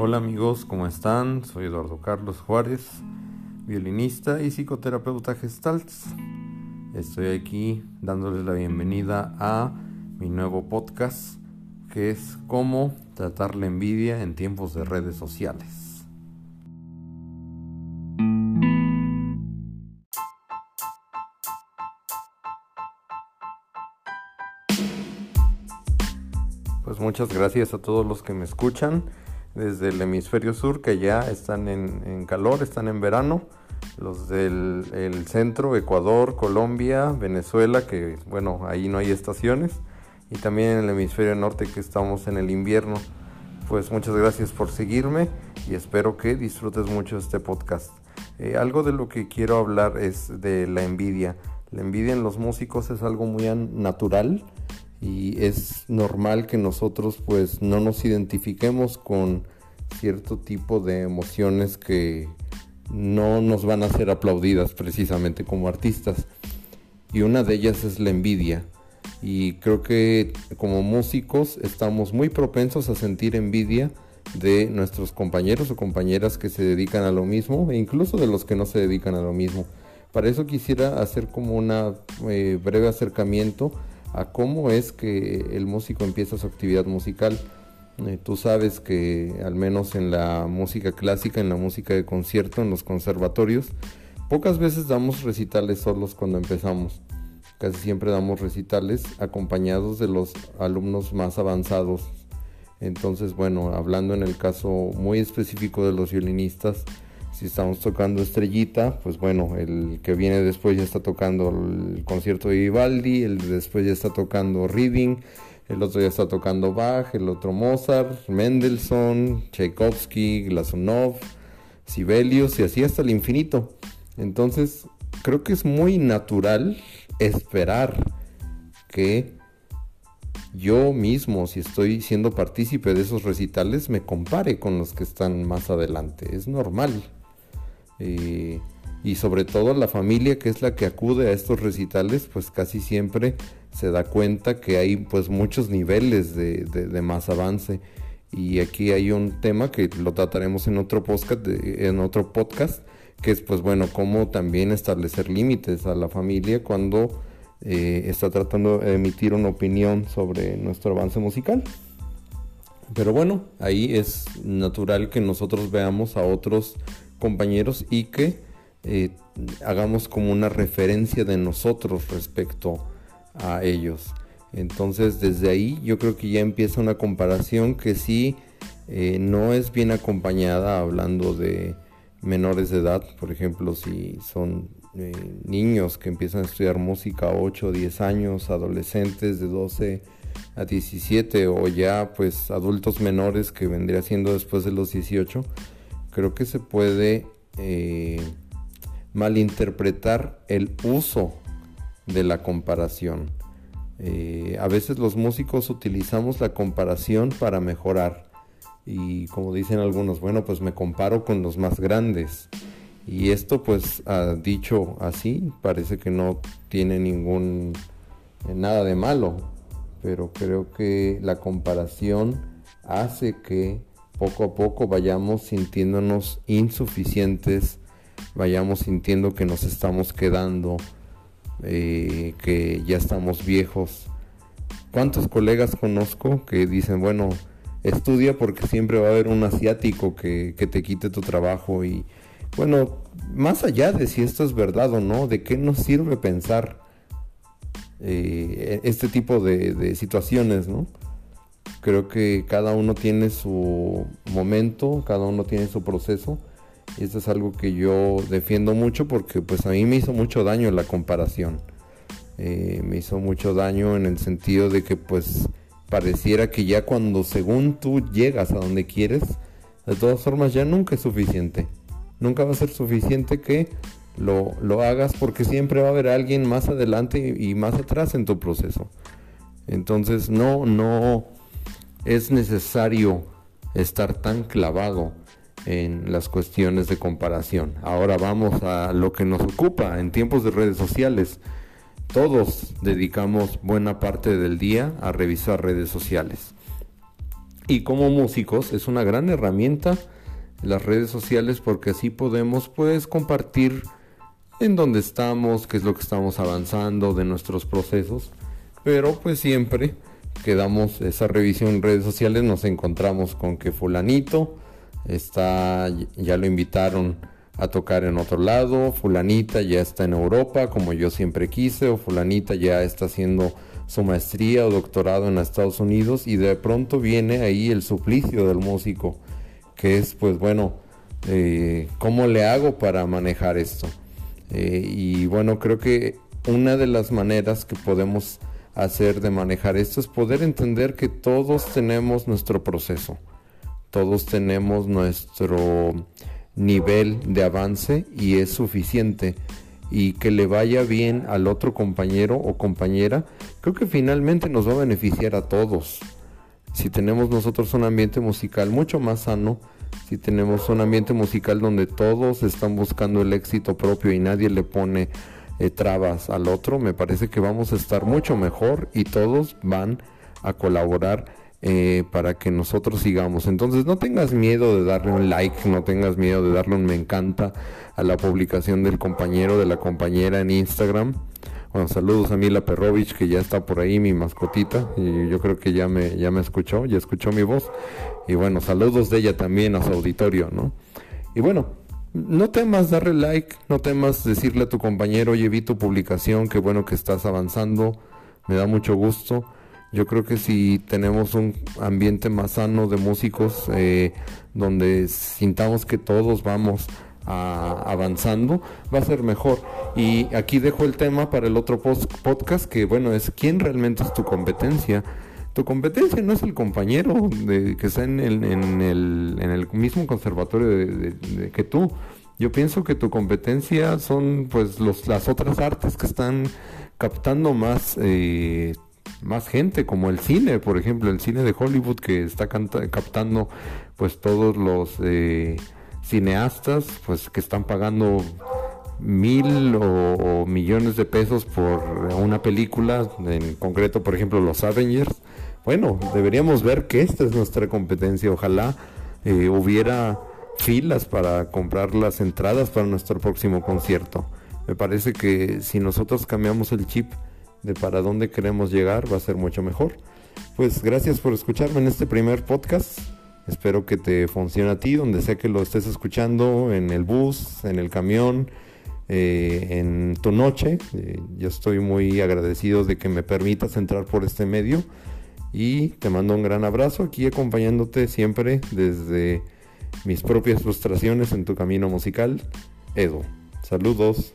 Hola amigos, ¿cómo están? Soy Eduardo Carlos Juárez, violinista y psicoterapeuta gestalt. Estoy aquí dándoles la bienvenida a mi nuevo podcast que es cómo tratar la envidia en tiempos de redes sociales. Pues muchas gracias a todos los que me escuchan desde el hemisferio sur que ya están en, calor, están en verano, los del el centro, Ecuador, Colombia, Venezuela, que bueno, ahí no hay estaciones, y también en el hemisferio norte que estamos en el invierno. Pues muchas gracias por seguirme y espero que disfrutes mucho este podcast. Eh, algo de lo que quiero hablar es de la envidia. La envidia en los músicos es algo muy natural y es normal que nosotros pues no nos identifiquemos con cierto tipo de emociones que no nos van a ser aplaudidas precisamente como artistas y una de ellas es la envidia y creo que como músicos estamos muy propensos a sentir envidia de nuestros compañeros o compañeras que se dedican a lo mismo e incluso de los que no se dedican a lo mismo. Para eso quisiera hacer como un eh, breve acercamiento a cómo es que el músico empieza su actividad musical. Eh, tú sabes que al menos en la música clásica, en la música de concierto, en los conservatorios, pocas veces damos recitales solos cuando empezamos. Casi siempre damos recitales acompañados de los alumnos más avanzados. Entonces, bueno, hablando en el caso muy específico de los violinistas, si estamos tocando Estrellita, pues bueno, el que viene después ya está tocando el concierto de Vivaldi, el de después ya está tocando Reading, el otro ya está tocando Bach, el otro Mozart, Mendelssohn, Tchaikovsky, Glazunov, Sibelius y así hasta el infinito. Entonces, creo que es muy natural esperar que yo mismo, si estoy siendo partícipe de esos recitales, me compare con los que están más adelante. Es normal. Eh, y sobre todo la familia que es la que acude a estos recitales, pues casi siempre se da cuenta que hay pues muchos niveles de, más avance. Y aquí hay un tema que lo trataremos en otro podcast, en otro podcast, que es pues bueno, cómo también establecer límites a la familia cuando eh, está tratando de emitir una opinión sobre nuestro avance musical. Pero bueno, ahí es natural que nosotros veamos a otros compañeros y que eh, hagamos como una referencia de nosotros respecto a ellos. Entonces desde ahí yo creo que ya empieza una comparación que sí eh, no es bien acompañada hablando de menores de edad, por ejemplo si son eh, niños que empiezan a estudiar música a 8 o 10 años, adolescentes de 12 a 17 o ya pues adultos menores que vendría siendo después de los 18 creo que se puede eh, malinterpretar el uso de la comparación. Eh, a veces los músicos utilizamos la comparación para mejorar. Y como dicen algunos, bueno, pues me comparo con los más grandes. Y esto pues dicho así, parece que no tiene ningún eh, nada de malo. Pero creo que la comparación hace que poco a poco vayamos sintiéndonos insuficientes, vayamos sintiendo que nos estamos quedando, eh, que ya estamos viejos. ¿Cuántos colegas conozco que dicen, bueno, estudia porque siempre va a haber un asiático que, te quite tu trabajo y bueno, más allá de si esto es verdad o no, ¿de qué nos sirve pensar eh, este tipo de, de situaciones, no? Creo que cada uno tiene su momento, cada uno tiene su proceso. Y esto es algo que yo defiendo mucho porque pues a mí me hizo mucho daño la comparación. Eh, me hizo mucho daño en el sentido de que pues pareciera que ya cuando según tú llegas a donde quieres, de todas formas ya nunca es suficiente. Nunca va a ser suficiente que lo, lo hagas porque siempre va a haber alguien más adelante y más atrás en tu proceso. Entonces no, no, es necesario estar tan clavado en las cuestiones de comparación. Ahora vamos a lo que nos ocupa en tiempos de redes sociales. Todos dedicamos buena parte del día a revisar redes sociales. Y como músicos es una gran herramienta las redes sociales porque así podemos pues compartir en dónde estamos, qué es lo que estamos avanzando de nuestros procesos, pero pues siempre que damos esa revisión en redes sociales nos encontramos con que fulanito está ya lo invitaron a tocar en otro lado, fulanita ya está en Europa como yo siempre quise o fulanita ya está haciendo su maestría o doctorado en Estados Unidos y de pronto viene ahí el suplicio del músico que es pues bueno, eh, ¿cómo le hago para manejar esto? Eh, y bueno, creo que una de las maneras que podemos hacer de manejar esto es poder entender que todos tenemos nuestro proceso, todos tenemos nuestro nivel de avance y es suficiente. Y que le vaya bien al otro compañero o compañera, creo que finalmente nos va a beneficiar a todos. Si tenemos nosotros un ambiente musical mucho más sano, si tenemos un ambiente musical donde todos están buscando el éxito propio y nadie le pone eh, trabas al otro, me parece que vamos a estar mucho mejor y todos van a colaborar eh, para que nosotros sigamos. Entonces no tengas miedo de darle un like, no tengas miedo de darle un me encanta a la publicación del compañero, de la compañera en Instagram. Bueno, saludos a Mila Perrovich, que ya está por ahí, mi mascotita, y yo creo que ya me, ya me escuchó, ya escuchó mi voz. Y bueno, saludos de ella también a su auditorio, ¿no? Y bueno, no temas darle like, no temas decirle a tu compañero, oye, vi tu publicación, qué bueno que estás avanzando, me da mucho gusto. Yo creo que si tenemos un ambiente más sano de músicos, eh, donde sintamos que todos vamos avanzando, va a ser mejor. Y aquí dejo el tema para el otro podcast, que bueno, es quién realmente es tu competencia. Tu competencia no es el compañero de, que está en el, en el, en el mismo conservatorio de, que tú. Yo pienso que tu competencia son pues los, las otras artes que están captando más eh, más gente como el cine por ejemplo el cine de Hollywood que está captando pues todos los eh, cineastas pues que están pagando mil o, millones de pesos por una película, en concreto por ejemplo los Avengers, bueno, deberíamos ver que esta es nuestra competencia, ojalá eh, hubiera filas para comprar las entradas para nuestro próximo concierto. Me parece que si nosotros cambiamos el chip de para dónde queremos llegar va a ser mucho mejor. Pues gracias por escucharme en este primer podcast. Espero que te funcione a ti, donde sea que lo estés escuchando, en el bus, en el camión, eh, en tu noche. Eh, yo estoy muy agradecido de que me permitas entrar por este medio y te mando un gran abrazo aquí acompañándote siempre desde mis propias frustraciones en tu camino musical. Edo, saludos.